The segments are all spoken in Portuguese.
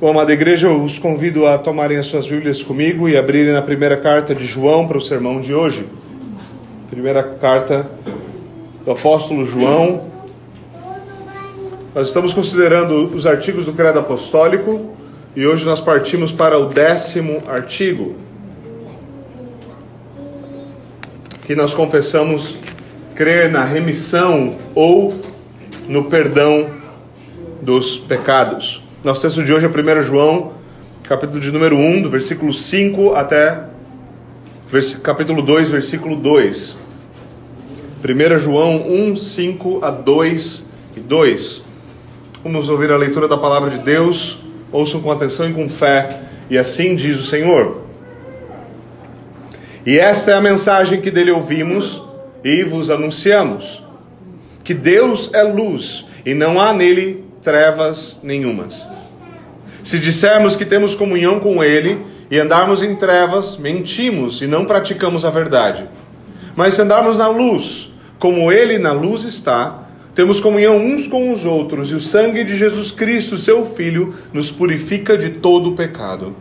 Bom, amada igreja, eu os convido a tomarem as suas Bíblias comigo e abrirem na primeira carta de João para o sermão de hoje. Primeira carta do apóstolo João. Nós estamos considerando os artigos do Credo Apostólico e hoje nós partimos para o décimo artigo, que nós confessamos crer na remissão ou no perdão dos pecados. Nosso texto de hoje é 1 João, capítulo de número 1, do versículo 5 até capítulo 2, versículo 2. 1 João 1, 5 a 2 e 2. Vamos ouvir a leitura da palavra de Deus. Ouçam com atenção e com fé. E assim diz o Senhor. E esta é a mensagem que dele ouvimos e vos anunciamos: que Deus é luz e não há nele trevas nenhumas. Se dissermos que temos comunhão com Ele e andarmos em trevas, mentimos e não praticamos a verdade. Mas se andarmos na luz, como Ele na luz está, temos comunhão uns com os outros, e o sangue de Jesus Cristo, seu Filho, nos purifica de todo o pecado.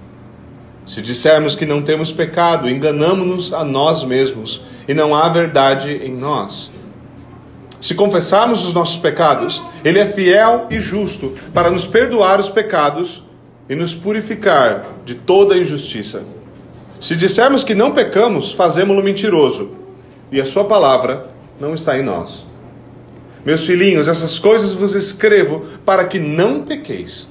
Se dissermos que não temos pecado, enganamos-nos a nós mesmos, e não há verdade em nós. Se confessarmos os nossos pecados, Ele é fiel e justo para nos perdoar os pecados e nos purificar de toda injustiça. Se dissermos que não pecamos, fazemos-lo mentiroso, e a Sua palavra não está em nós. Meus filhinhos, essas coisas vos escrevo para que não pequeis.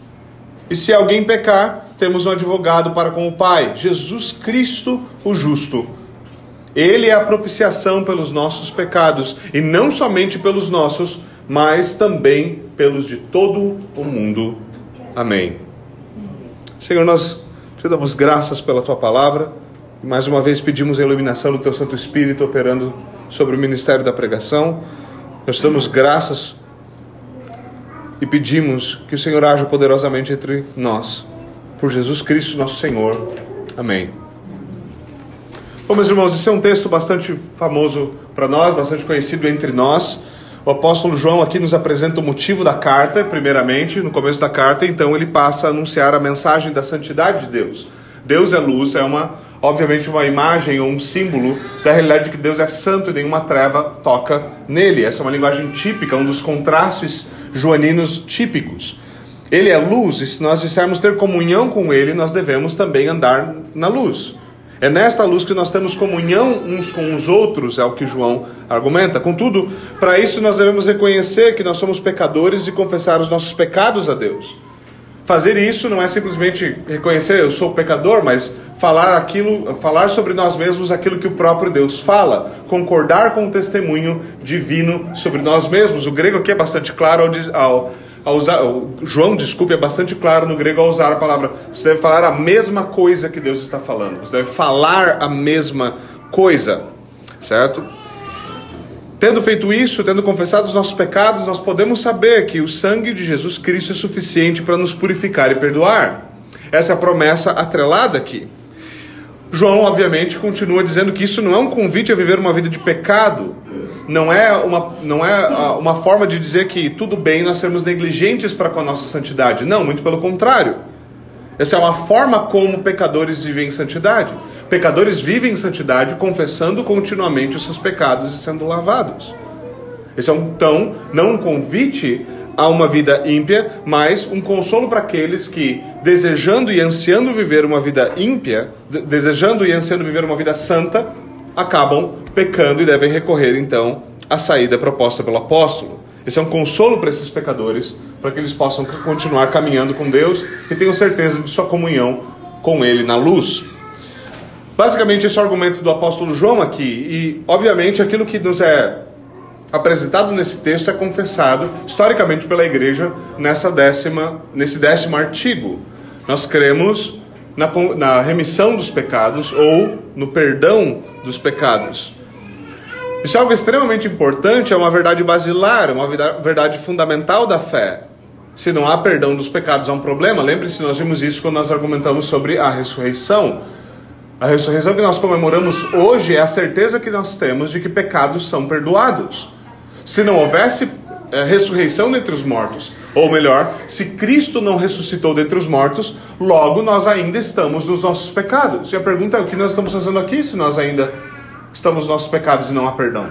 E se alguém pecar, temos um advogado para com o Pai, Jesus Cristo, o justo. Ele é a propiciação pelos nossos pecados, e não somente pelos nossos, mas também pelos de todo o mundo. Amém. Senhor, nós te damos graças pela tua palavra e mais uma vez pedimos a iluminação do teu Santo Espírito operando sobre o ministério da pregação. Nós te damos graças e pedimos que o Senhor haja poderosamente entre nós. Por Jesus Cristo, nosso Senhor. Amém. Bom, meus irmãos, esse é um texto bastante famoso para nós, bastante conhecido entre nós. O apóstolo João aqui nos apresenta o motivo da carta, primeiramente, no começo da carta, então ele passa a anunciar a mensagem da santidade de Deus. Deus é luz, é uma, obviamente, uma imagem ou um símbolo da realidade de que Deus é santo e nenhuma treva toca nele. Essa é uma linguagem típica, um dos contrastes joaninos típicos. Ele é luz, e se nós dissermos ter comunhão com ele, nós devemos também andar na luz. É nesta luz que nós temos comunhão uns com os outros, é o que João argumenta. Contudo, para isso nós devemos reconhecer que nós somos pecadores e confessar os nossos pecados a Deus. Fazer isso não é simplesmente reconhecer eu sou pecador, mas falar aquilo, falar sobre nós mesmos aquilo que o próprio Deus fala, concordar com o testemunho divino sobre nós mesmos. O grego aqui é bastante claro ao, ao usar, João, desculpe, é bastante claro no grego ao usar a palavra. Você deve falar a mesma coisa que Deus está falando. Você deve falar a mesma coisa, certo? Tendo feito isso, tendo confessado os nossos pecados, nós podemos saber que o sangue de Jesus Cristo é suficiente para nos purificar e perdoar. Essa é a promessa atrelada aqui. João, obviamente, continua dizendo que isso não é um convite a viver uma vida de pecado, não é uma, não é uma forma de dizer que tudo bem nós sermos negligentes para com a nossa santidade. Não, muito pelo contrário. Essa é uma forma como pecadores vivem em santidade. Pecadores vivem em santidade confessando continuamente os seus pecados e sendo lavados. Esse é um, então não um convite a uma vida ímpia, mas um consolo para aqueles que, desejando e ansiando viver uma vida ímpia, desejando e ansiando viver uma vida santa, acabam pecando e devem recorrer então à saída proposta pelo apóstolo. Esse é um consolo para esses pecadores, para que eles possam continuar caminhando com Deus e tenham certeza de sua comunhão com Ele na luz. Basicamente, esse é o argumento do apóstolo João aqui, e obviamente aquilo que nos é apresentado nesse texto é confessado historicamente pela igreja nessa décima, nesse décimo artigo. Nós cremos na, na remissão dos pecados ou no perdão dos pecados. Isso é algo extremamente importante, é uma verdade basilar, uma verdade fundamental da fé. Se não há perdão dos pecados, há um problema. Lembre-se, nós vimos isso quando nós argumentamos sobre a ressurreição. A ressurreição que nós comemoramos hoje é a certeza que nós temos de que pecados são perdoados. Se não houvesse é, ressurreição dentre os mortos, Ou melhor, se Cristo não ressuscitou dentre os mortos, logo nós ainda estamos nos nossos pecados. E a pergunta é: o que nós estamos fazendo aqui se nós ainda estamos nos nossos pecados e não há perdão?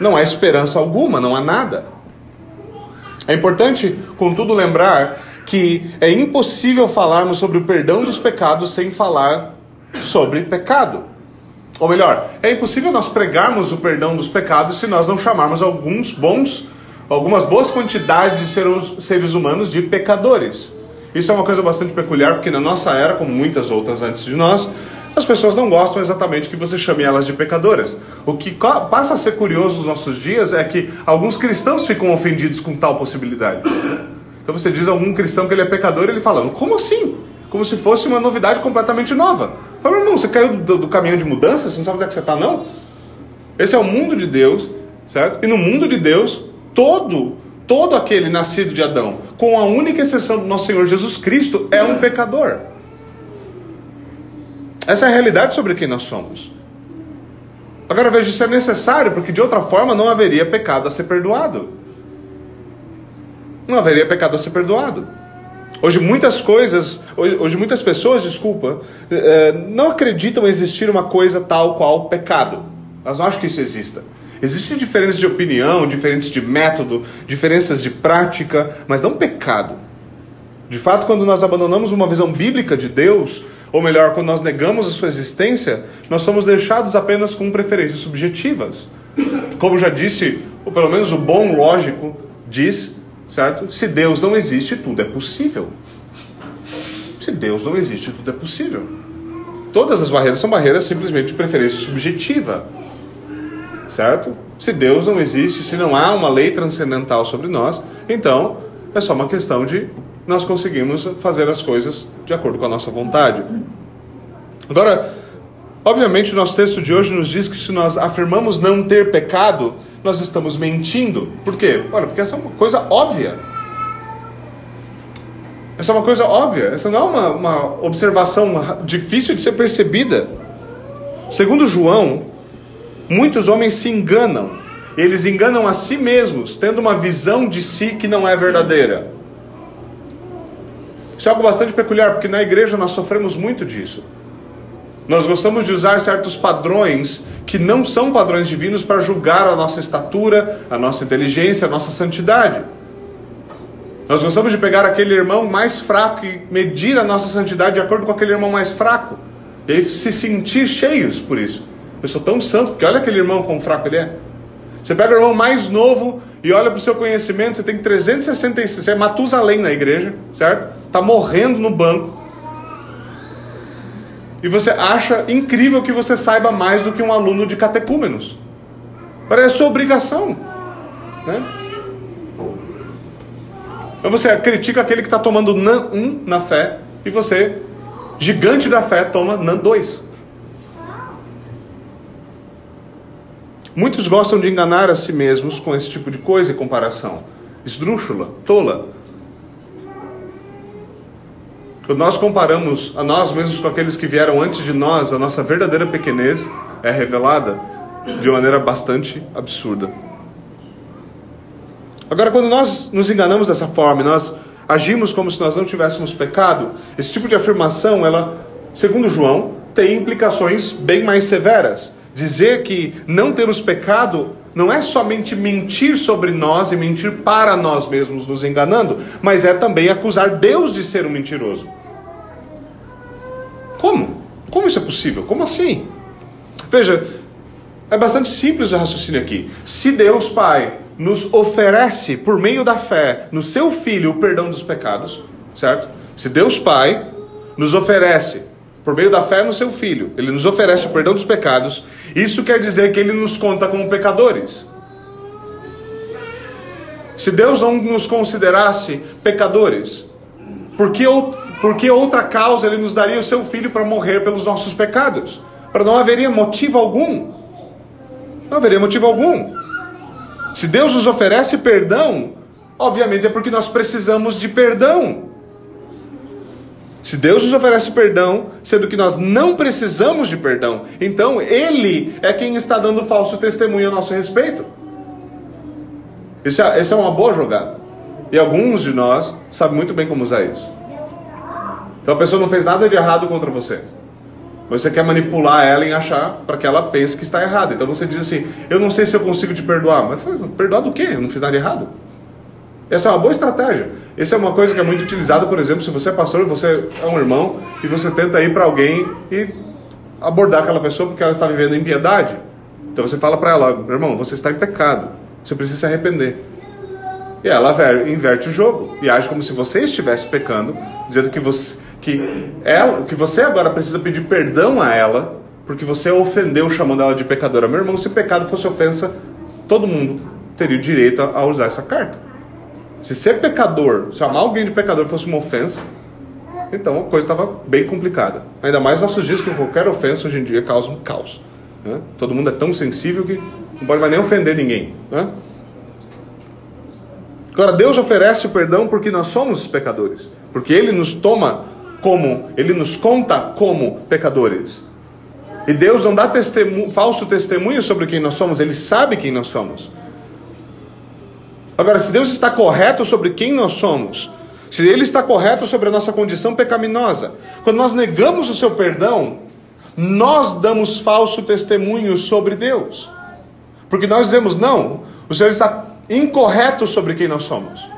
Não há esperança alguma, não há nada. É importante, contudo, lembrar que é impossível falarmos sobre o perdão dos pecados sem falar sobre pecado. Ou melhor, é impossível nós pregarmos o perdão dos pecados se nós não chamarmos alguns bons, algumas boas quantidades de seres, humanos de pecadores. Isso é uma coisa bastante peculiar, porque na nossa era, como muitas outras antes de nós, as pessoas não gostam exatamente que você chame elas de pecadoras. O que passa a ser curioso nos nossos dias é que alguns cristãos ficam ofendidos com tal possibilidade. Então você diz a algum cristão que ele é pecador, e ele fala: Como assim? Como se fosse uma novidade completamente nova. Fala, irmão, você caiu do, do de mudança? Você não sabe onde é que você está, não? Esse é o mundo de Deus, certo? E no mundo de Deus, todo, todo aquele nascido de Adão, com a única exceção do nosso Senhor Jesus Cristo, é um pecador. Essa é a realidade sobre quem nós somos. Agora veja, isso é necessário, porque de outra forma não haveria pecado a ser perdoado não haveria pecado a ser perdoado. Hoje muitas coisas, hoje muitas pessoas, desculpa, eh, não acreditam existir uma coisa tal qual pecado. Elas não acham que isso exista. Existem diferenças de opinião, diferenças de método, diferenças de prática, mas não pecado. De fato, quando nós abandonamos uma visão bíblica de Deus, ou melhor, quando nós negamos a sua existência, nós somos deixados apenas com preferências subjetivas. Como já disse, ou pelo menos o bom lógico diz, certo? Se Deus não existe, tudo é possível. Se Deus não existe, tudo é possível. Todas as barreiras são barreiras simplesmente de preferência subjetiva, certo? Se Deus não existe, se não há uma lei transcendental sobre nós, então é só uma questão de nós conseguimos fazer as coisas de acordo com a nossa vontade. Agora, obviamente, o nosso texto de hoje nos diz que se nós afirmamos não ter pecado, nós estamos mentindo. Por quê? Olha, porque essa é uma coisa óbvia. Essa é uma coisa óbvia. Essa não é uma, uma observação difícil de ser percebida. Segundo João, muitos homens se enganam. Eles enganam a si mesmos, tendo uma visão de si que não é verdadeira. Isso é algo bastante peculiar, porque na igreja nós sofremos muito disso. Nós gostamos de usar certos padrões que não são padrões divinos para julgar a nossa estatura, a nossa inteligência, a nossa santidade. Nós gostamos de pegar aquele irmão mais fraco e medir a nossa santidade de acordo com aquele irmão mais fraco. E aí se sentir cheios por isso. Eu sou tão santo, porque olha aquele irmão quão fraco ele é. Você pega o irmão mais novo e olha para o seu conhecimento, você tem 366, você é Matusalém na igreja, certo? Está morrendo no banco e você acha incrível que você saiba mais do que um aluno de catecúmenos. Parece sua obrigação. Né? Então você critica aquele que está tomando NAN 1 na fé e você, gigante da fé, toma NAN 2. Muitos gostam de enganar a si mesmos com esse tipo de coisa e comparação. Esdrúxula, tola. Quando nós comparamos a nós mesmos com aqueles que vieram antes de nós, a nossa verdadeira pequenez é revelada de maneira bastante absurda. Agora, quando nós nos enganamos dessa forma, nós agimos como se nós não tivéssemos pecado, esse tipo de afirmação, ela, segundo João, tem implicações bem mais severas. Dizer que não temos pecado não é somente mentir sobre nós e mentir para nós mesmos, nos enganando, mas é também acusar Deus de ser um mentiroso. Como? Como isso é possível? Como assim? Veja, é bastante simples o raciocínio aqui. Se Deus Pai nos oferece, por meio da fé, no seu Filho, o perdão dos pecados, certo? Se Deus Pai nos oferece, por meio da fé no seu Filho, Ele nos oferece o perdão dos pecados, isso quer dizer que Ele nos conta como pecadores. Se Deus não nos considerasse pecadores, por que, por que outra causa Ele nos daria o seu Filho para morrer pelos nossos pecados? Para não haveria motivo algum. Não haveria motivo algum. Se Deus nos oferece perdão, obviamente é porque nós precisamos de perdão. Se Deus nos oferece perdão, sendo que nós não precisamos de perdão, então Ele é quem está dando falso testemunho a nosso respeito. Essa é, é uma boa jogada. E alguns de nós sabem muito bem como usar isso. Então a pessoa não fez nada de errado contra você. Você quer manipular ela em achar para que ela pense que está errada. Então você diz assim: Eu não sei se eu consigo te perdoar. Mas perdoar do quê? Eu não fiz nada de errado. Essa é uma boa estratégia. Essa é uma coisa que é muito utilizada, por exemplo, se você é pastor, você é um irmão e você tenta ir para alguém e abordar aquela pessoa porque ela está vivendo em piedade. Então você fala para ela: irmão, você está em pecado. Você precisa se arrepender. E ela inverte o jogo e age como se você estivesse pecando, dizendo que você, que ela, que você agora precisa pedir perdão a ela porque você ofendeu chamando ela de pecadora. Meu irmão, se pecado fosse ofensa, todo mundo teria o direito a usar essa carta. Se ser pecador, chamar alguém de pecador fosse uma ofensa, então a coisa estava bem complicada. Ainda mais nossos dias que qualquer ofensa hoje em dia causa um caos. Né? Todo mundo é tão sensível que não pode mais nem ofender ninguém. Né? Agora, Deus oferece o perdão porque nós somos pecadores. Porque Ele nos toma como, Ele nos conta como pecadores. E Deus não dá testemunho, falso testemunho sobre quem nós somos, Ele sabe quem nós somos. Agora, se Deus está correto sobre quem nós somos, se Ele está correto sobre a nossa condição pecaminosa, quando nós negamos o seu perdão, nós damos falso testemunho sobre Deus. Porque nós dizemos, não, o Senhor está incorreto sobre quem nós somos.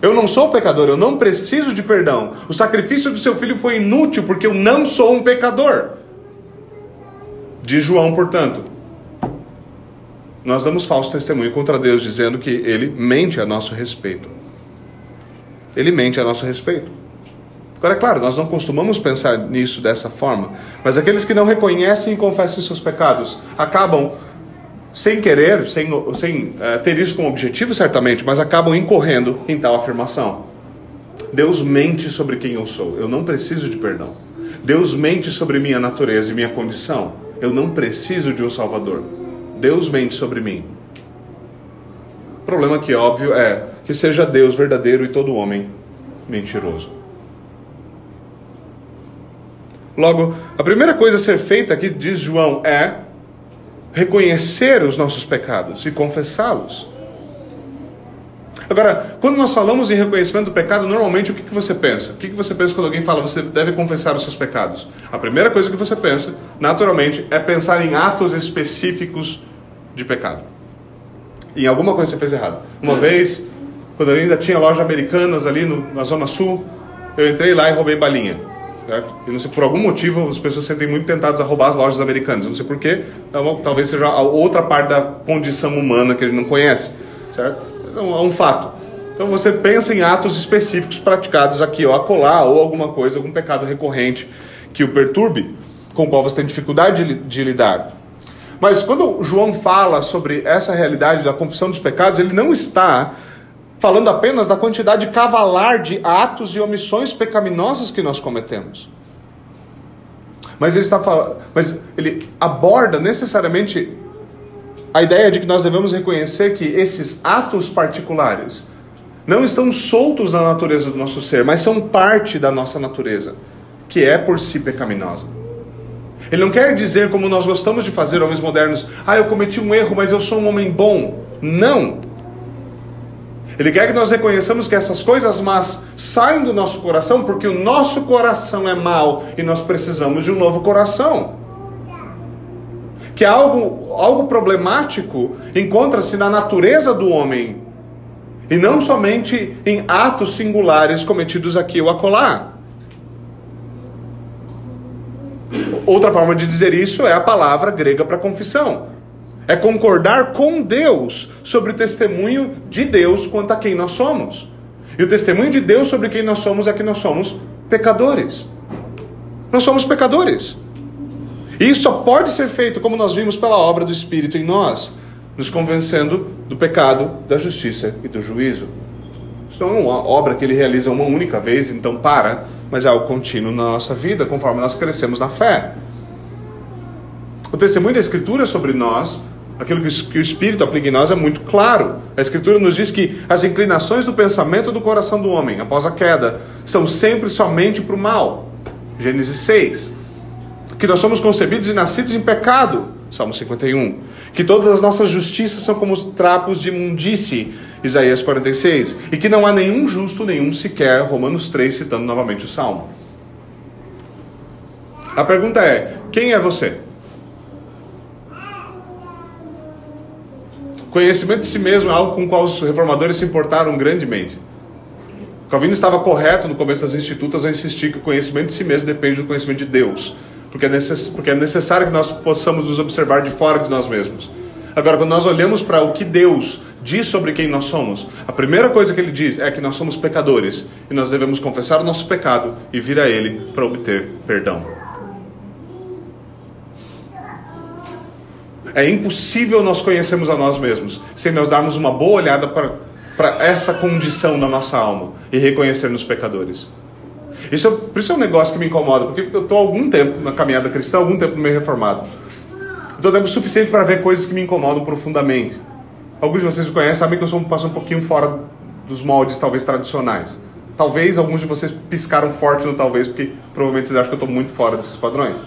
Eu não sou pecador, eu não preciso de perdão. O sacrifício do seu filho foi inútil porque eu não sou um pecador. De João, portanto, nós damos falso testemunho contra Deus, dizendo que ele mente a nosso respeito. Ele mente a nosso respeito. Agora, é claro, nós não costumamos pensar nisso dessa forma, mas aqueles que não reconhecem e confessam seus pecados acabam sem querer, sem, sem uh, ter isso como objetivo, certamente, mas acabam incorrendo em tal afirmação. Deus mente sobre quem eu sou, eu não preciso de perdão. Deus mente sobre minha natureza e minha condição, eu não preciso de um Salvador. Deus mente sobre mim. O problema que óbvio é que seja Deus verdadeiro e todo homem mentiroso. Logo, a primeira coisa a ser feita aqui, diz João, é reconhecer os nossos pecados e confessá-los. Agora, quando nós falamos em reconhecimento do pecado, normalmente o que, que você pensa? O que, que você pensa quando alguém fala você deve confessar os seus pecados? A primeira coisa que você pensa, naturalmente, é pensar em atos específicos de pecado. Em alguma coisa você fez errado. Uma vez, quando eu ainda tinha loja americanas ali no, na Zona Sul, eu entrei lá e roubei balinha. Certo? E não sei, por algum motivo as pessoas se sentem muito tentadas a roubar as lojas americanas. Não sei porquê, é talvez seja a outra parte da condição humana que a gente não conhece. Certo? É um, é um fato. Então você pensa em atos específicos praticados aqui ou acolá, ou alguma coisa, algum pecado recorrente que o perturbe, com o qual você tem dificuldade de, de lidar. Mas quando João fala sobre essa realidade da confissão dos pecados, ele não está falando apenas da quantidade cavalar de atos e omissões pecaminosas que nós cometemos. Mas ele está mas ele aborda necessariamente a ideia de que nós devemos reconhecer que esses atos particulares não estão soltos da natureza do nosso ser, mas são parte da nossa natureza, que é por si pecaminosa. Ele não quer dizer, como nós gostamos de fazer, homens modernos, ah, eu cometi um erro, mas eu sou um homem bom. Não. Ele quer que nós reconheçamos que essas coisas más saem do nosso coração porque o nosso coração é mau e nós precisamos de um novo coração. Que algo, algo problemático encontra-se na natureza do homem e não somente em atos singulares cometidos aqui ou acolá. Outra forma de dizer isso é a palavra grega para confissão. É concordar com Deus sobre o testemunho de Deus quanto a quem nós somos. E o testemunho de Deus sobre quem nós somos é que nós somos pecadores. Nós somos pecadores. E isso só pode ser feito, como nós vimos, pela obra do Espírito em nós, nos convencendo do pecado, da justiça e do juízo. Isso não é uma obra que ele realiza uma única vez, então para, mas é algo contínuo na nossa vida, conforme nós crescemos na fé. O testemunho da Escritura sobre nós aquilo que o Espírito aplica em nós é muito claro. A Escritura nos diz que as inclinações do pensamento do coração do homem, após a queda, são sempre somente para o mal. Gênesis 6. Que nós somos concebidos e nascidos em pecado. Salmo 51. Que todas as nossas justiças são como trapos de imundície. Isaías 46. E que não há nenhum justo, nenhum sequer, Romanos 3, citando novamente o Salmo. A pergunta é: quem é você? Conhecimento de si mesmo é algo com o qual os reformadores se importaram grandemente. Calvino estava correto no começo das institutas a insistir que o conhecimento de si mesmo depende do conhecimento de Deus, porque é, necess... porque é necessário que nós possamos nos observar de fora de nós mesmos. Agora, quando nós olhamos para o que Deus diz sobre quem nós somos, a primeira coisa que ele diz é que nós somos pecadores e nós devemos confessar o nosso pecado e vir a Ele para obter perdão. É impossível nós conhecermos a nós mesmos sem nós darmos uma boa olhada para, para essa condição da nossa alma e reconhecermos pecadores. Isso, é, por isso é um negócio que me incomoda, porque eu estou algum tempo na caminhada cristã, algum tempo no meio reformado. Estou tempo suficiente para ver coisas que me incomodam profundamente. Alguns de vocês me conhecem, sabem que eu sou, passo um pouquinho fora dos moldes, talvez, tradicionais. Talvez alguns de vocês piscaram forte no talvez, porque provavelmente vocês acham que eu estou muito fora desses padrões.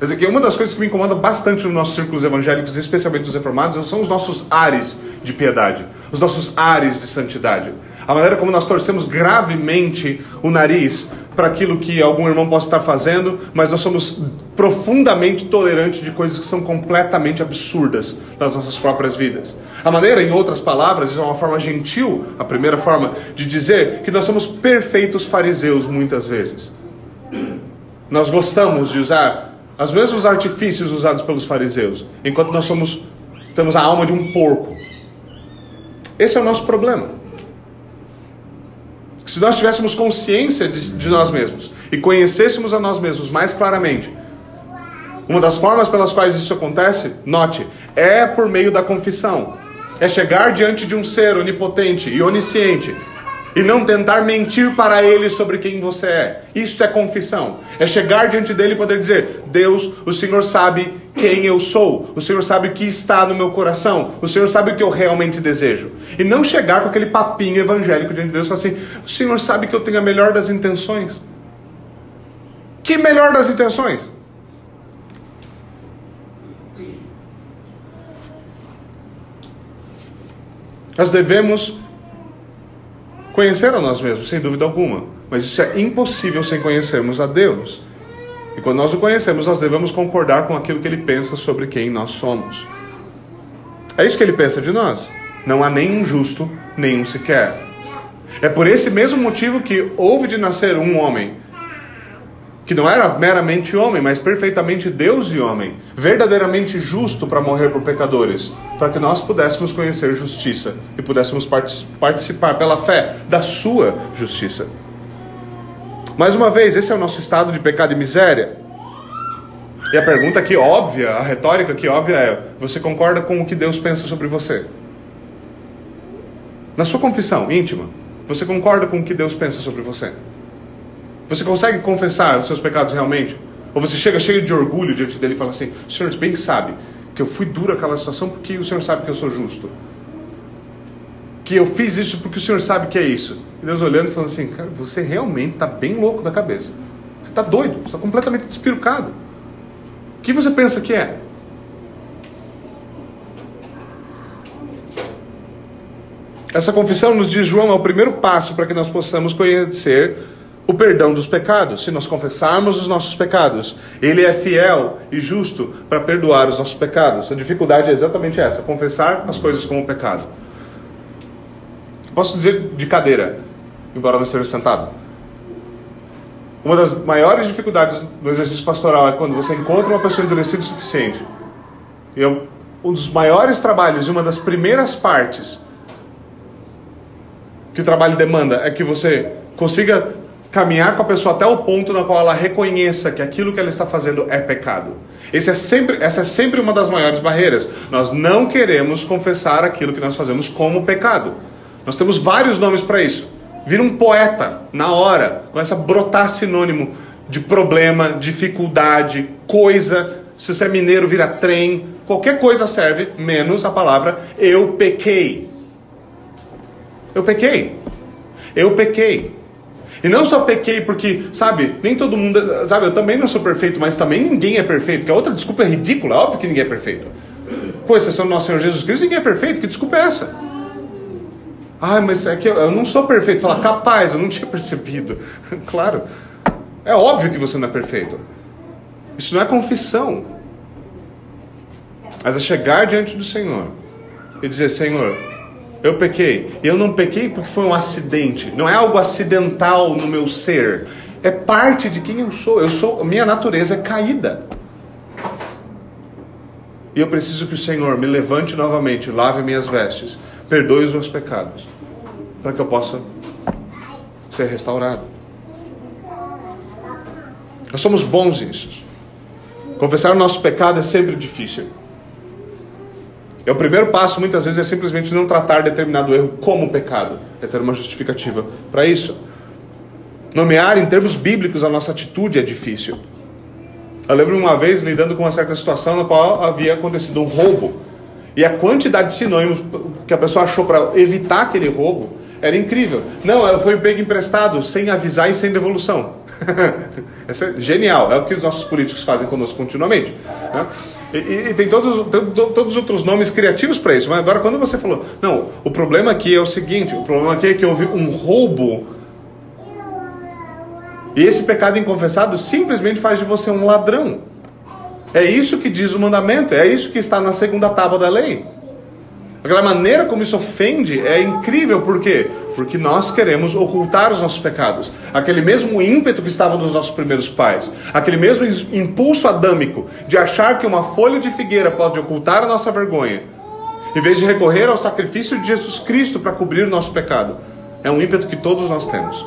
Mas aqui, uma das coisas que me incomoda bastante nos nossos círculos evangélicos, especialmente dos reformados, são os nossos ares de piedade, os nossos ares de santidade. A maneira como nós torcemos gravemente o nariz para aquilo que algum irmão possa estar fazendo, mas nós somos profundamente tolerantes de coisas que são completamente absurdas nas nossas próprias vidas. A maneira, em outras palavras, isso é uma forma gentil, a primeira forma de dizer que nós somos perfeitos fariseus muitas vezes. Nós gostamos de usar os mesmos artifícios usados pelos fariseus, enquanto nós somos temos a alma de um porco. Esse é o nosso problema. Se nós tivéssemos consciência de, de nós mesmos e conhecêssemos a nós mesmos mais claramente, uma das formas pelas quais isso acontece, note, é por meio da confissão. É chegar diante de um ser onipotente e onisciente e não tentar mentir para ele sobre quem você é. Isso é confissão. É chegar diante dele e poder dizer: Deus, o Senhor sabe quem eu sou. O Senhor sabe o que está no meu coração. O Senhor sabe o que eu realmente desejo. E não chegar com aquele papinho evangélico diante de Deus e falar assim: O Senhor sabe que eu tenho a melhor das intenções. Que melhor das intenções? Nós devemos conhecer a nós mesmos, sem dúvida alguma. Mas isso é impossível sem conhecermos a Deus. E quando nós o conhecemos, nós devemos concordar com aquilo que ele pensa sobre quem nós somos. É isso que ele pensa de nós. Não há nenhum justo, nenhum sequer. É por esse mesmo motivo que houve de nascer um homem que não era meramente homem, mas perfeitamente Deus e homem, verdadeiramente justo para morrer por pecadores, para que nós pudéssemos conhecer justiça e pudéssemos participar pela fé da sua justiça. Mais uma vez, esse é o nosso estado de pecado e miséria. E a pergunta aqui óbvia, a retórica aqui óbvia é: você concorda com o que Deus pensa sobre você? Na sua confissão íntima, você concorda com o que Deus pensa sobre você? Você consegue confessar os seus pecados realmente? Ou você chega cheio de orgulho diante dele e fala assim: o Senhor bem sabe que eu fui duro aquela situação porque o Senhor sabe que eu sou justo. Que eu fiz isso porque o Senhor sabe que é isso. E Deus olhando e falando assim: cara, você realmente está bem louco da cabeça. Você está doido, você está completamente despirucado. O que você pensa que é? Essa confissão nos diz João é o primeiro passo para que nós possamos conhecer o perdão dos pecados, se nós confessarmos os nossos pecados. Ele é fiel e justo para perdoar os nossos pecados. A dificuldade é exatamente essa: confessar as coisas como pecado. Posso dizer de cadeira, embora não esteja sentado. Uma das maiores dificuldades no exercício pastoral é quando você encontra uma pessoa endurecida o suficiente. E é um dos maiores trabalhos e uma das primeiras partes que o trabalho demanda é que você consiga caminhar com a pessoa até o ponto na qual ela reconheça que aquilo que ela está fazendo é pecado. Esse é sempre, essa é sempre uma das maiores barreiras. Nós não queremos confessar aquilo que nós fazemos como pecado. Nós temos vários nomes para isso. Vira um poeta na hora, começa a brotar sinônimo de problema, dificuldade, coisa. Se você é mineiro, vira trem. Qualquer coisa serve, menos a palavra eu pequei. Eu pequei. Eu pequei. E não só pequei porque, sabe, nem todo mundo, sabe, eu também não sou perfeito, mas também ninguém é perfeito, que a outra desculpa é ridícula, óbvio que ninguém é perfeito. Com exceção do nosso Senhor Jesus Cristo, ninguém é perfeito, que desculpa é essa? Ah, mas é que eu, eu não sou perfeito. Fala, capaz, eu não tinha percebido. claro. É óbvio que você não é perfeito. Isso não é confissão. Mas é chegar diante do Senhor e dizer: Senhor, eu pequei. Eu não pequei porque foi um acidente. Não é algo acidental no meu ser. É parte de quem eu sou. Eu sou, minha natureza é caída. E eu preciso que o Senhor me levante novamente, lave minhas vestes, perdoe os meus pecados, para que eu possa ser restaurado. Nós somos bons nisso. Confessar o nosso pecado é sempre difícil. E o primeiro passo, muitas vezes, é simplesmente não tratar determinado erro como pecado. É ter uma justificativa para isso. Nomear em termos bíblicos a nossa atitude é difícil. Eu lembro uma vez lidando com uma certa situação na qual havia acontecido um roubo. E a quantidade de sinônimos que a pessoa achou para evitar aquele roubo era incrível. Não, foi pego emprestado sem avisar e sem devolução. É genial. É o que os nossos políticos fazem conosco continuamente. Né? E, e, tem todos, todos os outros nomes criativos para isso. Mas agora, quando você falou, não, o problema aqui é o seguinte: o problema aqui é que houve um roubo. E esse pecado inconfessado simplesmente faz de você um ladrão. É isso que diz o mandamento, é isso que está na segunda tábua da lei. Aquela maneira como isso ofende é incrível, por quê? Porque nós queremos ocultar os nossos pecados. Aquele mesmo ímpeto que estava nos nossos primeiros pais, aquele mesmo impulso adâmico de achar que uma folha de figueira pode ocultar a nossa vergonha, em vez de recorrer ao sacrifício de Jesus Cristo para cobrir o nosso pecado, é um ímpeto que todos nós temos.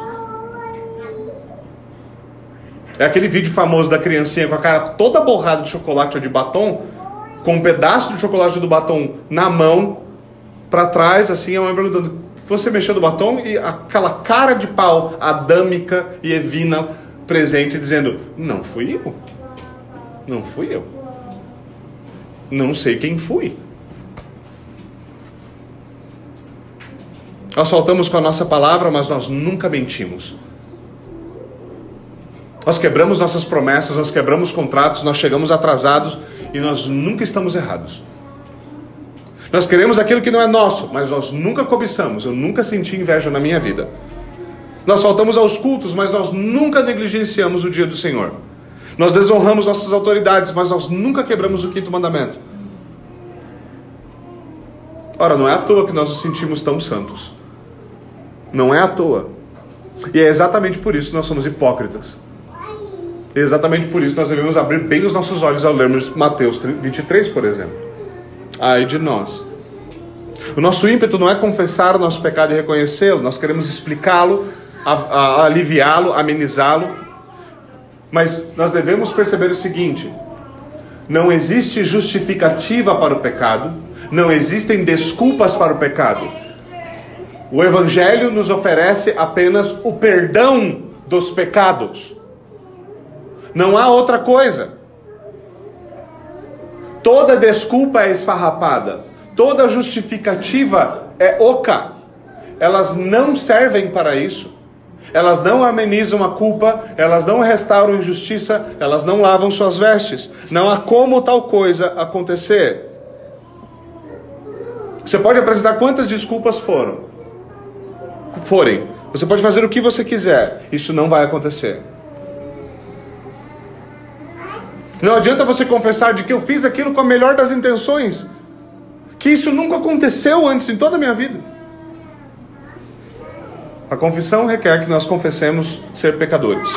É aquele vídeo famoso da criancinha com a cara toda borrada de chocolate ou de batom, com um pedaço de chocolate do batom na mão, para trás, assim, a mãe perguntando: você mexeu do batom? E aquela cara de pau adâmica e evina presente, dizendo: Não fui eu. Não fui eu. Não sei quem fui. Nós faltamos com a nossa palavra, mas nós nunca mentimos. Nós quebramos nossas promessas, nós quebramos contratos, nós chegamos atrasados e nós nunca estamos errados. Nós queremos aquilo que não é nosso, mas nós nunca cobiçamos. Eu nunca senti inveja na minha vida. Nós faltamos aos cultos, mas nós nunca negligenciamos o dia do Senhor. Nós desonramos nossas autoridades, mas nós nunca quebramos o quinto mandamento. Ora, não é à toa que nós nos sentimos tão santos. Não é à toa. E é exatamente por isso que nós somos hipócritas. E é exatamente por isso que nós devemos abrir bem os nossos olhos ao lermos Mateus 23, por exemplo ai de nós. O nosso ímpeto não é confessar o nosso pecado e reconhecê-lo, nós queremos explicá-lo, aliviá-lo, amenizá-lo, mas nós devemos perceber o seguinte: não existe justificativa para o pecado, não existem desculpas para o pecado. O Evangelho nos oferece apenas o perdão dos pecados. Não há outra coisa. Toda desculpa é esfarrapada, toda justificativa é oca. Elas não servem para isso. Elas não amenizam a culpa, elas não restauram injustiça, elas não lavam suas vestes. Não há como tal coisa acontecer. Você pode apresentar quantas desculpas foram, forem. Você pode fazer o que você quiser. Isso não vai acontecer. Não adianta você confessar de que eu fiz aquilo com a melhor das intenções, que isso nunca aconteceu antes em toda a minha vida. A confissão requer que nós confessemos ser pecadores.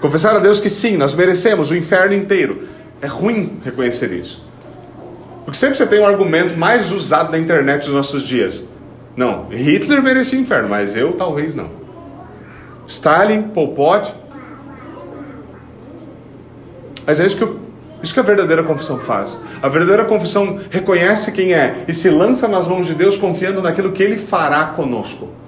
Confessar a Deus que sim, nós merecemos o inferno inteiro. É ruim reconhecer isso. Porque sempre você tem um argumento mais usado na internet dos nossos dias. Não, Hitler merecia o inferno, mas eu talvez não. Stalin, Pol Pot. Mas é isso que o isso que a verdadeira confissão faz. A verdadeira confissão reconhece quem é e se lança nas mãos de Deus confiando naquilo que Ele fará conosco.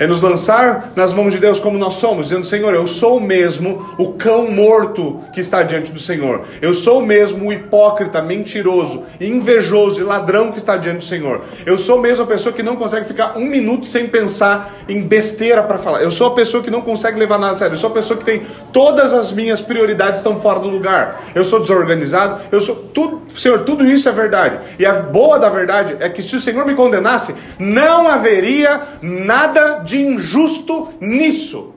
É nos lançar nas mãos de Deus como nós somos, dizendo: Senhor, eu sou mesmo o cão morto que está diante do Senhor. Eu sou mesmo o hipócrita, mentiroso, invejoso e ladrão que está diante do Senhor. Eu sou mesmo a pessoa que não consegue ficar um minuto sem pensar em besteira para falar. Eu sou a pessoa que não consegue levar nada a sério. Eu sou a pessoa que tem todas as minhas prioridades estão fora do lugar. Eu sou desorganizado. Eu sou tudo, Senhor, tudo isso é verdade. E a boa da verdade é que se o Senhor me condenasse, não haveria nada de injusto nisso.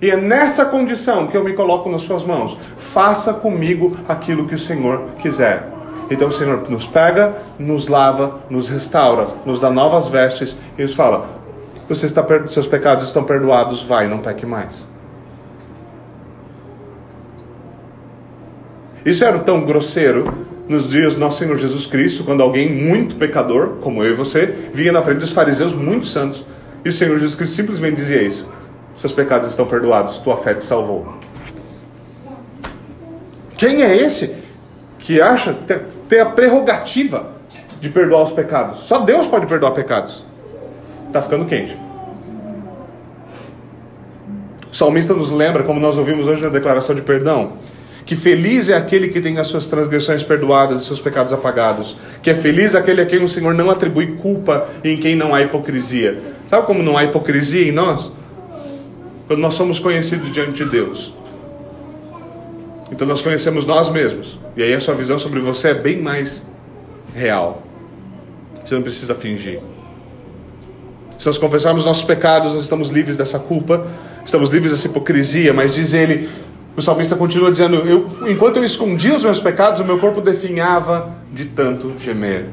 E é nessa condição que eu me coloco nas suas mãos. Faça comigo aquilo que o Senhor quiser. Então o Senhor nos pega, nos lava, nos restaura, nos dá novas vestes e nos fala: você está, seus pecados estão perdoados, vai, não peque mais. Isso era tão grosseiro nos dias do nosso Senhor Jesus Cristo, quando alguém muito pecador, como eu e você, vinha na frente dos fariseus muito santos, e o Senhor Jesus Cristo simplesmente dizia isso: Seus pecados estão perdoados, tua fé te salvou. Quem é esse que acha ter, a prerrogativa de perdoar os pecados? Só Deus pode perdoar pecados. Está ficando quente. O salmista nos lembra, como nós ouvimos hoje na declaração de perdão, que feliz é aquele que tem as suas transgressões perdoadas e seus pecados apagados. Que é feliz aquele a quem o Senhor não atribui culpa e em quem não há hipocrisia. Sabe como não há hipocrisia em nós? Quando nós somos conhecidos diante de Deus. Então nós conhecemos nós mesmos. E aí a sua visão sobre você é bem mais real. Você não precisa fingir. Se nós confessarmos nossos pecados, nós estamos livres dessa culpa, estamos livres dessa hipocrisia, mas diz ele, o salmista continua dizendo: eu, Enquanto eu escondia os meus pecados, o meu corpo definhava de tanto gemer.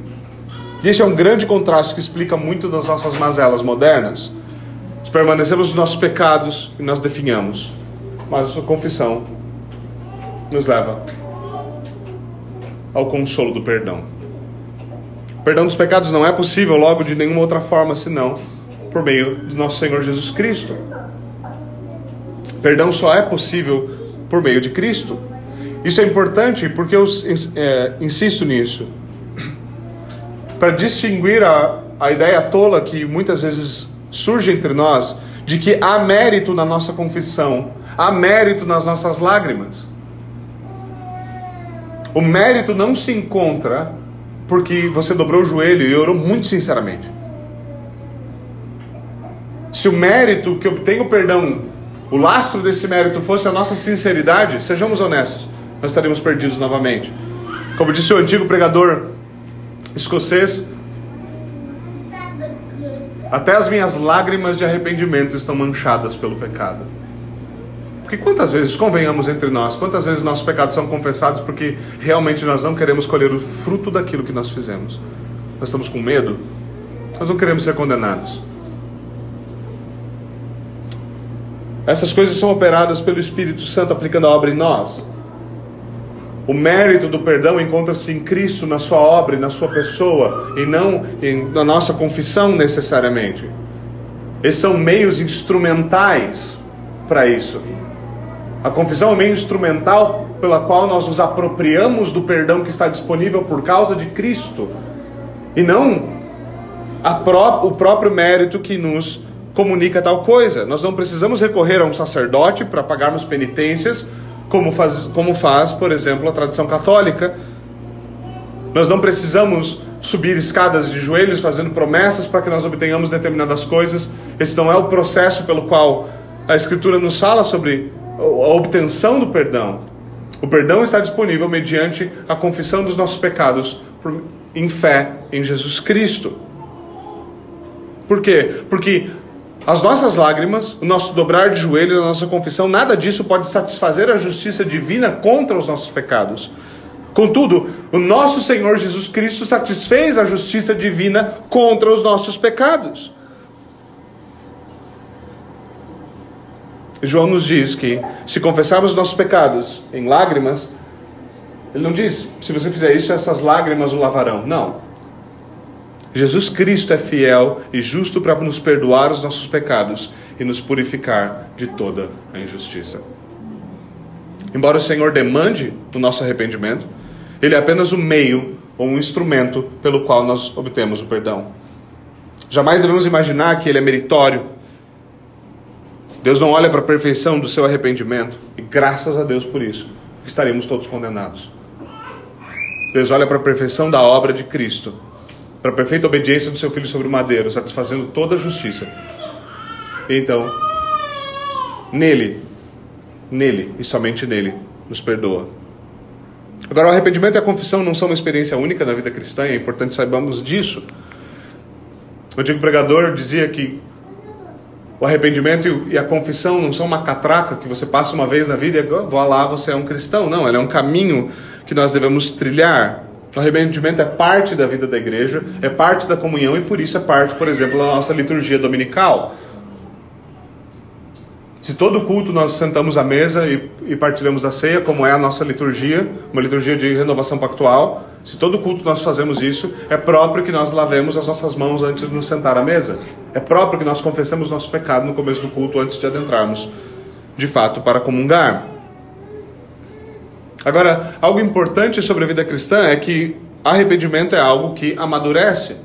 E esse é um grande contraste que explica muito das nossas mazelas modernas. Nós permanecemos nos nossos pecados e nós definhamos, mas a confissão nos leva ao consolo do perdão. Perdão dos pecados não é possível logo de nenhuma outra forma senão por meio do nosso Senhor Jesus Cristo. Perdão só é possível por meio de Cristo. Isso é importante porque eu é, insisto nisso. Para distinguir a, a ideia tola que muitas vezes surge entre nós de que há mérito na nossa confissão, há mérito nas nossas lágrimas. O mérito não se encontra porque você dobrou o joelho e orou muito sinceramente. Se o mérito que obtém o perdão o lastro desse mérito fosse a nossa sinceridade, sejamos honestos, nós estaríamos perdidos novamente. Como disse o antigo pregador escocês, até as minhas lágrimas de arrependimento estão manchadas pelo pecado. Porque quantas vezes, convenhamos entre nós, quantas vezes nossos pecados são confessados porque realmente nós não queremos colher o fruto daquilo que nós fizemos? Nós estamos com medo? Nós não queremos ser condenados. Essas coisas são operadas pelo Espírito Santo aplicando a obra em nós. O mérito do perdão encontra-se em Cristo, na sua obra e na sua pessoa, e não em, na nossa confissão necessariamente. Esses são meios instrumentais para isso. A confissão é um meio instrumental pela qual nós nos apropriamos do perdão que está disponível por causa de Cristo, e não pró o próprio mérito que nos comunica tal coisa. Nós não precisamos recorrer a um sacerdote para pagarmos penitências, como faz, como faz, por exemplo, a tradição católica. Nós não precisamos subir escadas de joelhos fazendo promessas para que nós obtenhamos determinadas coisas. Esse não é o processo pelo qual a Escritura nos fala sobre a obtenção do perdão. O perdão está disponível mediante a confissão dos nossos pecados em fé em Jesus Cristo. Por quê? Porque as nossas lágrimas, o nosso dobrar de joelhos, a nossa confissão, nada disso pode satisfazer a justiça divina contra os nossos pecados. Contudo, o nosso Senhor Jesus Cristo satisfez a justiça divina contra os nossos pecados. João nos diz que se confessarmos nossos pecados em lágrimas, ele não diz, se você fizer isso, essas lágrimas o lavarão. Não. Jesus Cristo é fiel e justo para nos perdoar os nossos pecados e nos purificar de toda a injustiça. Embora o Senhor demande o nosso arrependimento, Ele é apenas o meio ou um instrumento pelo qual nós obtemos o perdão. Jamais devemos imaginar que ele é meritório. Deus não olha para a perfeição do seu arrependimento, e graças a Deus por isso, estaremos todos condenados. Deus olha para a perfeição da obra de Cristo, para a perfeita obediência do seu Filho sobre o madeiro, satisfazendo toda a justiça. Então, nele, nele e somente nele, nos perdoa. Agora, o arrependimento e a confissão não são uma experiência única na vida cristã, e é importante saibamos disso. O antigo pregador dizia que o arrependimento e a confissão não são uma catraca que você passa uma vez na vida e vá lá, você é um cristão. Não, ela é um caminho que nós devemos trilhar. O arrependimento é parte da vida da igreja, é parte da comunhão e por isso é parte, por exemplo, da nossa liturgia dominical. Se todo culto nós sentamos à mesa e, e partilhamos a ceia, como é a nossa liturgia, uma liturgia de renovação pactual, se todo culto nós fazemos isso, é próprio que nós lavemos as nossas mãos antes de nos sentar à mesa. É próprio que nós confessemos nosso pecado no começo do culto antes de adentrarmos, de fato, para comungar. Agora, algo importante sobre a vida cristã é que arrependimento é algo que amadurece.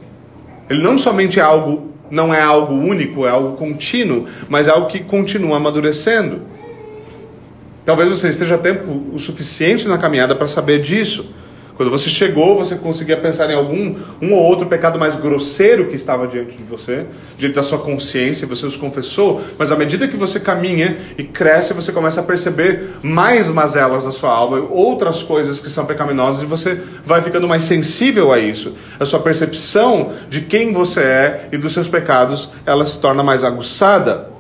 Ele não somente é algo não é algo único, é algo contínuo, mas é algo que continua amadurecendo. Talvez você esteja tempo o suficiente na caminhada para saber disso. Quando você chegou, você conseguia pensar em algum um ou outro pecado mais grosseiro que estava diante de você, diante da sua consciência, você os confessou, mas à medida que você caminha e cresce, você começa a perceber mais mazelas da sua alma, outras coisas que são pecaminosas e você vai ficando mais sensível a isso. A sua percepção de quem você é e dos seus pecados, ela se torna mais aguçada.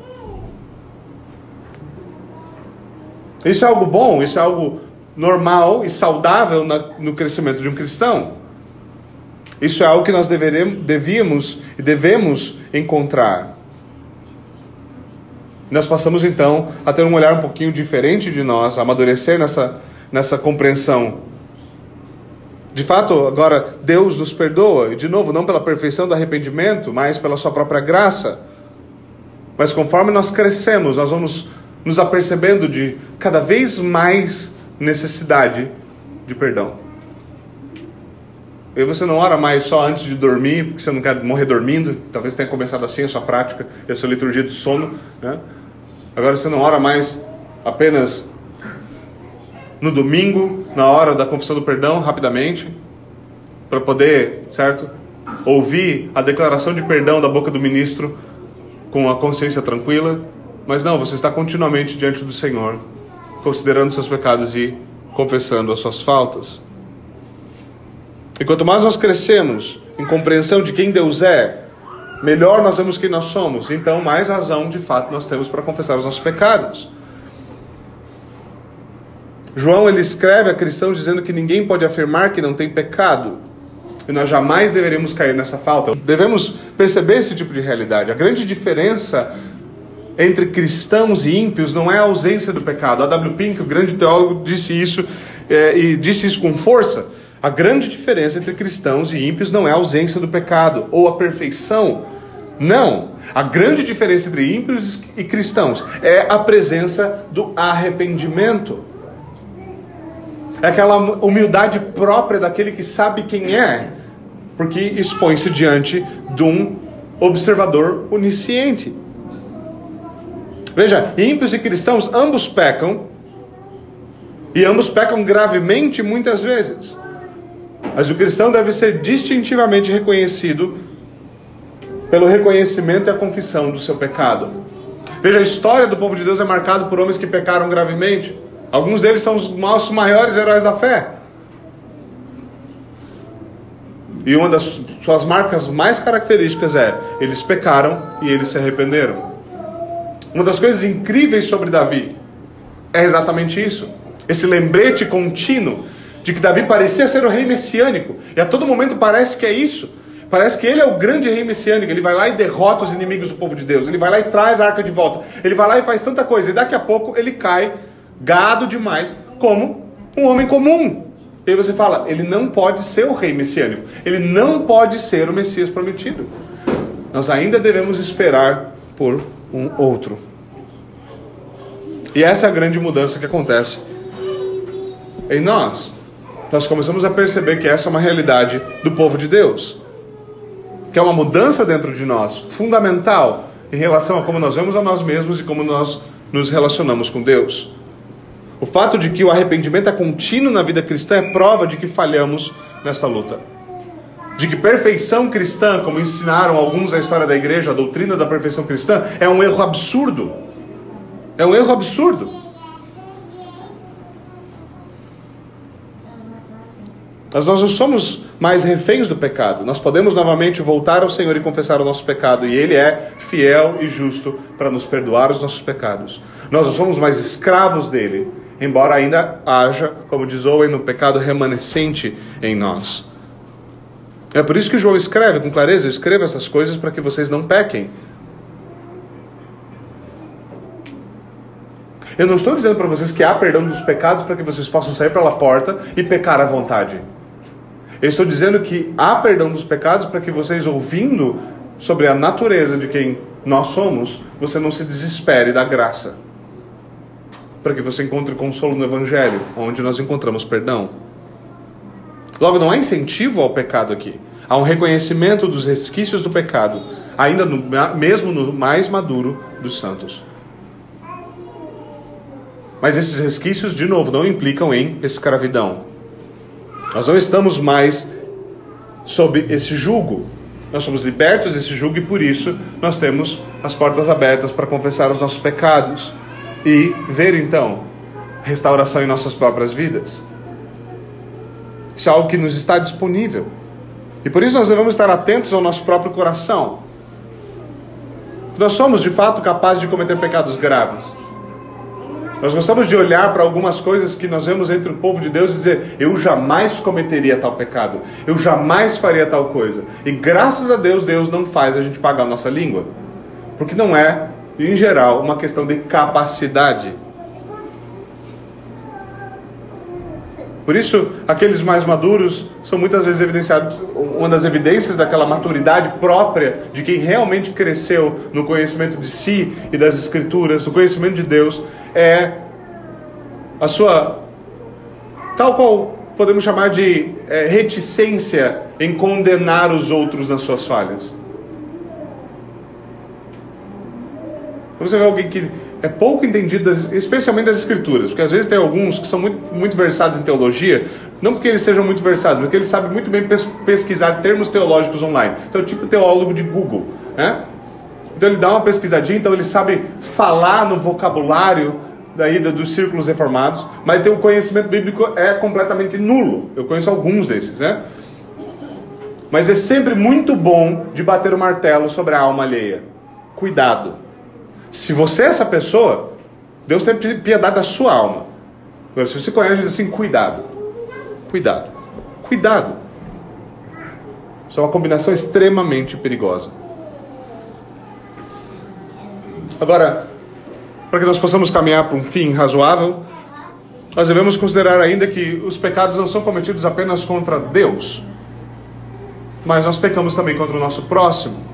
Isso é algo bom, isso é algo normal e saudável no crescimento de um cristão. Isso é algo que nós deveremos, devíamos e devemos encontrar. Nós passamos então a ter um olhar um pouquinho diferente de nós, a amadurecer nessa, nessa compreensão. De fato, agora Deus nos perdoa, e de novo, não pela perfeição do arrependimento, mas pela Sua própria graça. Mas conforme nós crescemos, nós vamos nos apercebendo de cada vez mais necessidade de perdão. E você não ora mais só antes de dormir, porque você não quer morrer dormindo. Talvez tenha começado assim a sua prática, a sua liturgia do sono. Né? Agora você não ora mais apenas no domingo, na hora da confissão do perdão, rapidamente, para poder, certo? Ouvir a declaração de perdão da boca do ministro com a consciência tranquila. Mas não, você está continuamente diante do Senhor considerando seus pecados e confessando as suas faltas. E quanto mais nós crescemos em compreensão de quem Deus é, melhor nós vemos quem nós somos, então mais razão de fato nós temos para confessar os nossos pecados. João ele escreve a cristãos dizendo que ninguém pode afirmar que não tem pecado. E nós jamais deveríamos cair nessa falta. Devemos perceber esse tipo de realidade. A grande diferença entre cristãos e ímpios não é a ausência do pecado. A W. Pink, o grande teólogo, disse isso é, e disse isso com força. A grande diferença entre cristãos e ímpios não é a ausência do pecado ou a perfeição. Não. A grande diferença entre ímpios e cristãos é a presença do arrependimento. É aquela humildade própria daquele que sabe quem é, porque expõe-se diante de um observador onisciente. Veja, ímpios e cristãos ambos pecam, e ambos pecam gravemente muitas vezes. Mas o cristão deve ser distintivamente reconhecido pelo reconhecimento e a confissão do seu pecado. Veja, a história do povo de Deus é marcada por homens que pecaram gravemente. Alguns deles são os nossos maiores heróis da fé. E uma das suas marcas mais características é: eles pecaram e eles se arrependeram. Uma das coisas incríveis sobre Davi é exatamente isso. Esse lembrete contínuo de que Davi parecia ser o rei messiânico. E a todo momento parece que é isso. Parece que ele é o grande rei messiânico. Ele vai lá e derrota os inimigos do povo de Deus. Ele vai lá e traz a arca de volta. Ele vai lá e faz tanta coisa. E daqui a pouco ele cai gado demais como um homem comum. E aí você fala, ele não pode ser o rei messiânico. Ele não pode ser o Messias prometido. Nós ainda devemos esperar por um outro. E essa é a grande mudança que acontece em nós. Nós começamos a perceber que essa é uma realidade do povo de Deus. que é uma mudança dentro de nós, fundamental em relação a como nós vemos a nós mesmos e como nós nos relacionamos com Deus. O fato de que o arrependimento é contínuo na vida cristã é prova de que falhamos nessa luta. De que perfeição cristã, como ensinaram alguns na história da igreja, a doutrina da perfeição cristã, é um erro absurdo. É um erro absurdo. Mas nós não somos mais reféns do pecado. Nós podemos novamente voltar ao Senhor e confessar o nosso pecado, e Ele é fiel e justo para nos perdoar os nossos pecados. Nós não somos mais escravos dele, embora ainda haja, como diz Owen, no pecado remanescente em nós. É por isso que João escreve com clareza: eu escrevo essas coisas para que vocês não pequem. Eu não estou dizendo para vocês que há perdão dos pecados para que vocês possam sair pela porta e pecar à vontade. Eu estou dizendo que há perdão dos pecados para que vocês, ouvindo sobre a natureza de quem nós somos, você não se desespere da graça. Para que você encontre consolo no Evangelho, onde nós encontramos perdão. Logo, não há incentivo ao pecado aqui. Há um reconhecimento dos resquícios do pecado, ainda no, mesmo no mais maduro dos santos. Mas esses resquícios, de novo, não implicam em escravidão. Nós não estamos mais sob esse jugo. Nós somos libertos desse jugo e por isso nós temos as portas abertas para confessar os nossos pecados e ver então restauração em nossas próprias vidas. Isso é algo que nos está disponível. E por isso nós devemos estar atentos ao nosso próprio coração. Nós somos de fato capazes de cometer pecados graves. Nós gostamos de olhar para algumas coisas que nós vemos entre o povo de Deus e dizer: eu jamais cometeria tal pecado, eu jamais faria tal coisa. E graças a Deus, Deus não faz a gente pagar a nossa língua, porque não é, em geral, uma questão de capacidade. Por isso, aqueles mais maduros são muitas vezes evidenciados, uma das evidências daquela maturidade própria de quem realmente cresceu no conhecimento de si e das Escrituras, no conhecimento de Deus, é a sua, tal qual podemos chamar de é, reticência em condenar os outros nas suas falhas. Você vê alguém que é pouco entendido, especialmente das escrituras, porque às vezes tem alguns que são muito, muito versados em teologia, não porque eles sejam muito versados, mas porque eles sabem muito bem pesquisar termos teológicos online. Então, é tipo teólogo de Google, né? Então ele dá uma pesquisadinha, então ele sabe falar no vocabulário daí dos círculos reformados, mas tem o conhecimento bíblico é completamente nulo. Eu conheço alguns desses, né? Mas é sempre muito bom de bater o martelo sobre a alma alheia. Cuidado. Se você é essa pessoa, Deus tem piedade da sua alma. Agora, se você conhece, diz assim: cuidado. Cuidado. Cuidado. Isso é uma combinação extremamente perigosa. Agora, para que nós possamos caminhar para um fim razoável, nós devemos considerar ainda que os pecados não são cometidos apenas contra Deus, mas nós pecamos também contra o nosso próximo.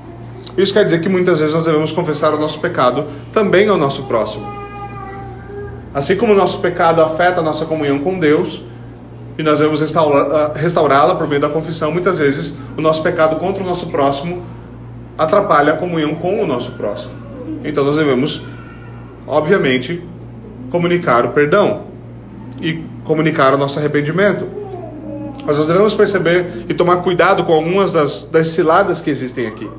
Isso quer dizer que muitas vezes nós devemos confessar o nosso pecado também ao nosso próximo. Assim como o nosso pecado afeta a nossa comunhão com Deus, e nós devemos ah, restaurá-la por meio da confissão, muitas vezes o nosso pecado contra o nosso próximo atrapalha a comunhão com o nosso próximo. Então nós devemos, obviamente, comunicar o perdão e comunicar o nosso arrependimento. Mas nós devemos perceber e tomar cuidado com algumas das, das ciladas que existem aqui.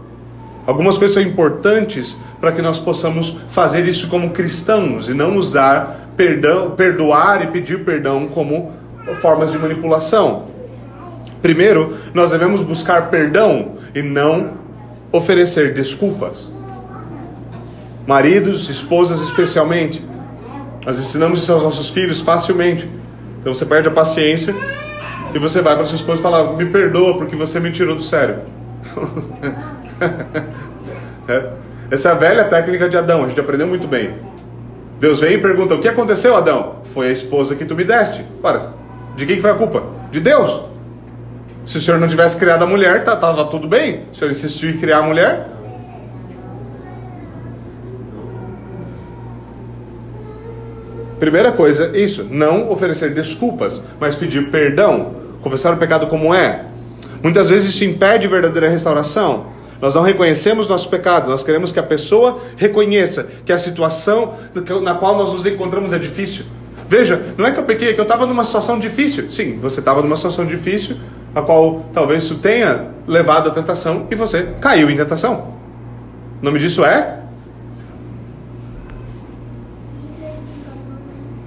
Algumas coisas são importantes para que nós possamos fazer isso como cristãos e não usar perdão, perdoar e pedir perdão como formas de manipulação. Primeiro, nós devemos buscar perdão e não oferecer desculpas. Maridos, esposas especialmente, nós ensinamos isso aos nossos filhos facilmente. Então você perde a paciência e você vai para sua esposa e fala: Me perdoa porque você me tirou do sério. é. Essa é a velha técnica de Adão, a gente aprendeu muito bem. Deus vem e pergunta: O que aconteceu, Adão? Foi a esposa que tu me deste. Para, de quem foi a culpa? De Deus. Se o senhor não tivesse criado a mulher, tá, tava tudo bem. O senhor insistiu em criar a mulher. Primeira coisa, isso, não oferecer desculpas, mas pedir perdão, confessar o pecado como é, Muitas vezes isso impede verdadeira restauração. Nós não reconhecemos nosso pecado, nós queremos que a pessoa reconheça que a situação na qual nós nos encontramos é difícil. Veja, não é que eu pequei, é que eu estava numa situação difícil. Sim, você estava numa situação difícil, a qual talvez isso tenha levado à tentação e você caiu em tentação. O nome disso é?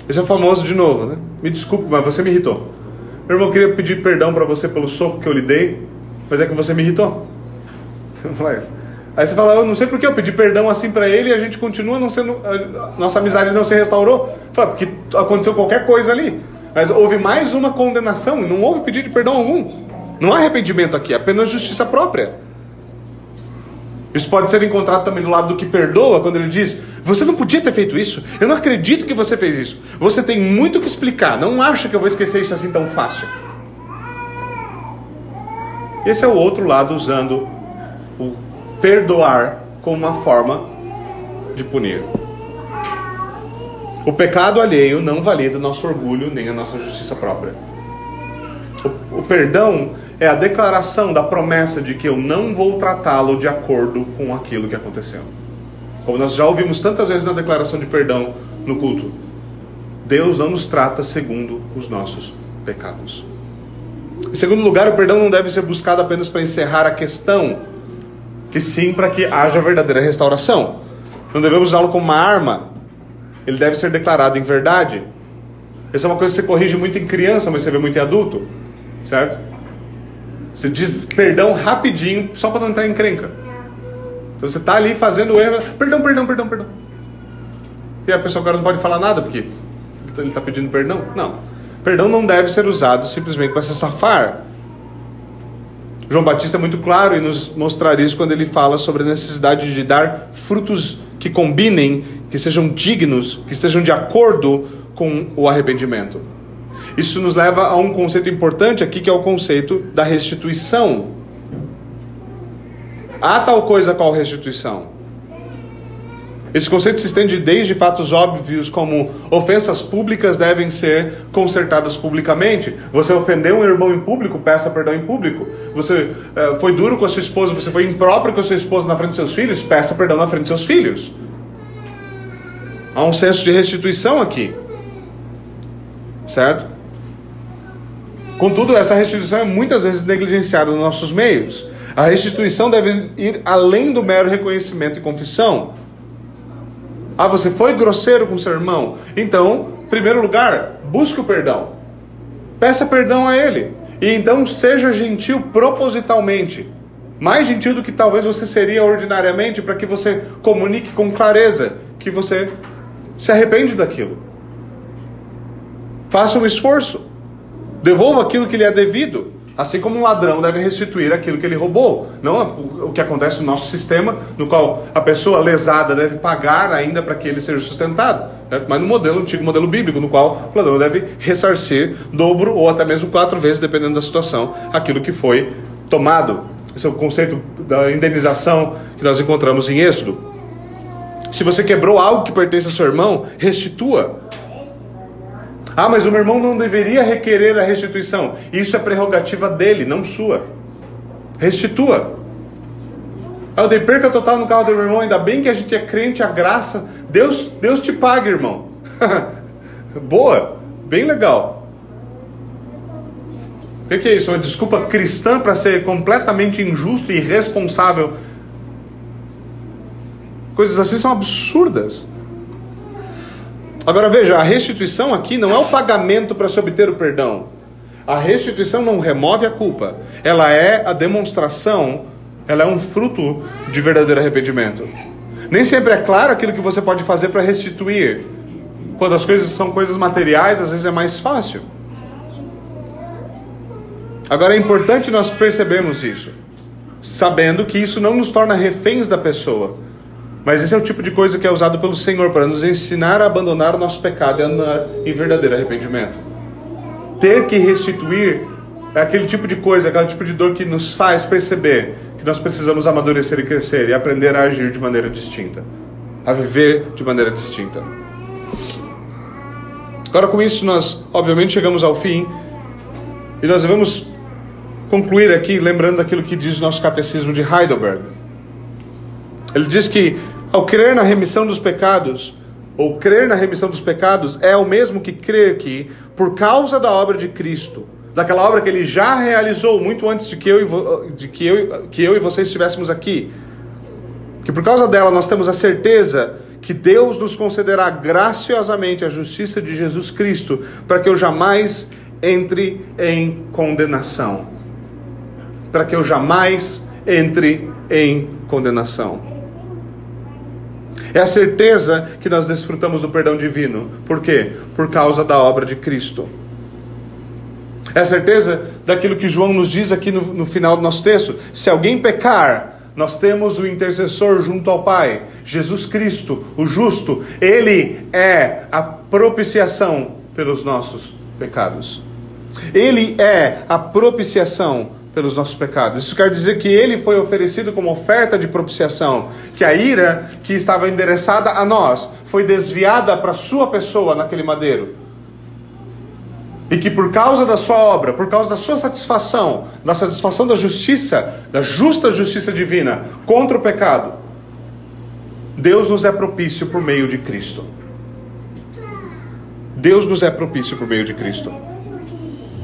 Esse é famoso de novo, né? Me desculpe, mas você me irritou. Meu irmão, eu queria pedir perdão para você pelo soco que eu lhe dei, mas é que você me irritou. Aí você fala, eu não sei por que eu pedi perdão assim para ele e a gente continua não sendo. Nossa amizade não se restaurou. Fala, porque aconteceu qualquer coisa ali. Mas houve mais uma condenação, não houve pedido de perdão algum. Não há arrependimento aqui, é apenas justiça própria. Isso pode ser encontrado também do lado do que perdoa, quando ele diz: Você não podia ter feito isso, eu não acredito que você fez isso. Você tem muito que explicar, não acha que eu vou esquecer isso assim tão fácil. Esse é o outro lado usando perdoar como uma forma de punir. O pecado alheio não valida nosso orgulho nem a nossa justiça própria. O, o perdão é a declaração da promessa de que eu não vou tratá-lo de acordo com aquilo que aconteceu. Como nós já ouvimos tantas vezes na declaração de perdão no culto, Deus não nos trata segundo os nossos pecados. Em segundo lugar, o perdão não deve ser buscado apenas para encerrar a questão e sim para que haja verdadeira restauração. Não devemos usá-lo como uma arma, ele deve ser declarado em verdade. Essa é uma coisa que você corrige muito em criança, mas você vê muito em adulto, certo? Você diz perdão rapidinho, só para não entrar em crenca. Então você está ali fazendo o erro, perdão, perdão, perdão, perdão. E a pessoa agora não pode falar nada porque ele está pedindo perdão? Não. Perdão não deve ser usado simplesmente para se safar João Batista é muito claro em nos mostrar isso quando ele fala sobre a necessidade de dar frutos que combinem, que sejam dignos, que estejam de acordo com o arrependimento. Isso nos leva a um conceito importante aqui, que é o conceito da restituição. Há tal coisa qual restituição? Esse conceito se estende desde fatos óbvios como ofensas públicas devem ser consertadas publicamente. Você ofendeu um irmão em público, peça perdão em público. Você uh, foi duro com a sua esposa, você foi impróprio com a sua esposa na frente dos seus filhos, peça perdão na frente dos seus filhos. Há um senso de restituição aqui. Certo? Contudo, essa restituição é muitas vezes negligenciada nos nossos meios. A restituição deve ir além do mero reconhecimento e confissão. Ah, você foi grosseiro com seu irmão? Então, em primeiro lugar, busque o perdão. Peça perdão a ele. E então seja gentil propositalmente. Mais gentil do que talvez você seria ordinariamente, para que você comunique com clareza que você se arrepende daquilo. Faça um esforço. Devolva aquilo que lhe é devido. Assim como um ladrão deve restituir aquilo que ele roubou. Não o que acontece no nosso sistema, no qual a pessoa lesada deve pagar ainda para que ele seja sustentado. Mas no modelo antigo, modelo bíblico, no qual o ladrão deve ressarcir dobro ou até mesmo quatro vezes, dependendo da situação, aquilo que foi tomado. Esse é o conceito da indenização que nós encontramos em Êxodo. Se você quebrou algo que pertence ao seu irmão, restitua. Ah, mas o meu irmão não deveria requerer a restituição. Isso é prerrogativa dele, não sua. Restitua. Ah, eu dei perca total no carro do meu irmão, ainda bem que a gente é crente, a graça. Deus, Deus te paga, irmão. Boa, bem legal. O que é isso? Uma desculpa cristã para ser completamente injusto e irresponsável. Coisas assim são absurdas. Agora veja, a restituição aqui não é o pagamento para se obter o perdão. A restituição não remove a culpa. Ela é a demonstração, ela é um fruto de verdadeiro arrependimento. Nem sempre é claro aquilo que você pode fazer para restituir. Quando as coisas são coisas materiais, às vezes é mais fácil. Agora é importante nós percebermos isso, sabendo que isso não nos torna reféns da pessoa, mas esse é o tipo de coisa que é usado pelo Senhor para nos ensinar a abandonar o nosso pecado e andar em verdadeiro arrependimento. Ter que restituir é aquele tipo de coisa, aquele tipo de dor que nos faz perceber que nós precisamos amadurecer e crescer e aprender a agir de maneira distinta, a viver de maneira distinta. Agora, com isso, nós obviamente chegamos ao fim e nós devemos concluir aqui lembrando aquilo que diz o nosso catecismo de Heidelberg Ele diz que ao crer na remissão dos pecados, ou crer na remissão dos pecados, é o mesmo que crer que, por causa da obra de Cristo, daquela obra que ele já realizou muito antes de que eu e, de que eu, que eu e vocês estivéssemos aqui, que por causa dela nós temos a certeza que Deus nos concederá graciosamente a justiça de Jesus Cristo, para que eu jamais entre em condenação. Para que eu jamais entre em condenação. É a certeza que nós desfrutamos do perdão divino. Por quê? Por causa da obra de Cristo. É a certeza daquilo que João nos diz aqui no, no final do nosso texto. Se alguém pecar, nós temos o intercessor junto ao Pai, Jesus Cristo, o justo. Ele é a propiciação pelos nossos pecados. Ele é a propiciação pelos nossos pecados. Isso quer dizer que ele foi oferecido como oferta de propiciação, que a ira que estava endereçada a nós foi desviada para sua pessoa naquele madeiro. E que por causa da sua obra, por causa da sua satisfação, da satisfação da justiça, da justa justiça divina contra o pecado, Deus nos é propício por meio de Cristo. Deus nos é propício por meio de Cristo.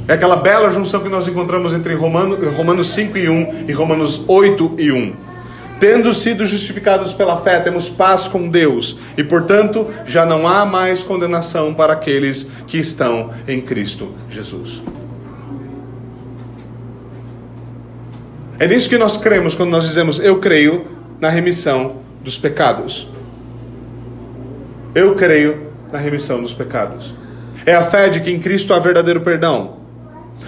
É aquela bela junção que nós encontramos entre Romanos, Romanos 5 e 1 e Romanos 8 e 1. Tendo sido justificados pela fé, temos paz com Deus, e portanto já não há mais condenação para aqueles que estão em Cristo Jesus. É nisso que nós cremos quando nós dizemos eu creio na remissão dos pecados. Eu creio na remissão dos pecados. É a fé de que em Cristo há verdadeiro perdão.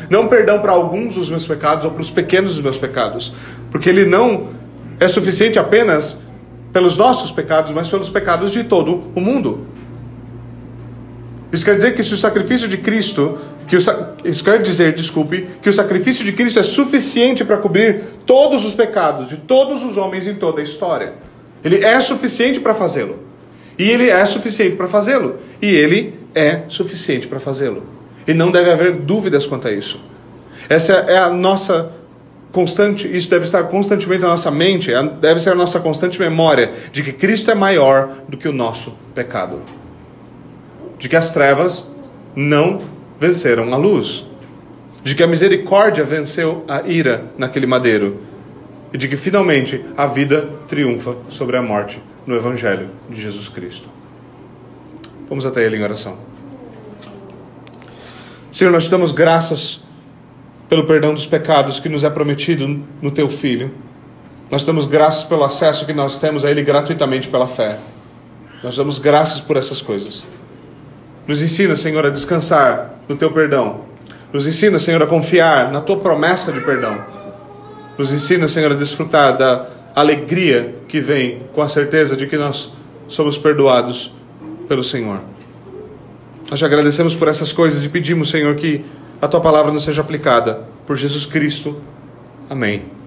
Não perdão para alguns dos meus pecados ou para os pequenos dos meus pecados, porque Ele não é suficiente apenas pelos nossos pecados, mas pelos pecados de todo o mundo. Isso quer dizer que se o sacrifício de Cristo, que o, isso quer dizer, desculpe, que o sacrifício de Cristo é suficiente para cobrir todos os pecados de todos os homens em toda a história. Ele é suficiente para fazê-lo. E ele é suficiente para fazê-lo. E ele é suficiente para fazê-lo. E não deve haver dúvidas quanto a isso. Essa é a nossa constante, isso deve estar constantemente na nossa mente, é, deve ser a nossa constante memória de que Cristo é maior do que o nosso pecado. De que as trevas não venceram a luz. De que a misericórdia venceu a ira naquele madeiro. E de que finalmente a vida triunfa sobre a morte no Evangelho de Jesus Cristo. Vamos até Ele em oração. Senhor, nós te damos graças pelo perdão dos pecados que nos é prometido no teu Filho. Nós damos graças pelo acesso que nós temos a Ele gratuitamente pela fé. Nós damos graças por essas coisas. Nos ensina, Senhor, a descansar no teu perdão. Nos ensina, Senhor, a confiar na tua promessa de perdão. Nos ensina, Senhor, a desfrutar da alegria que vem com a certeza de que nós somos perdoados pelo Senhor. Nós te agradecemos por essas coisas e pedimos, Senhor, que a tua palavra não seja aplicada. Por Jesus Cristo. Amém.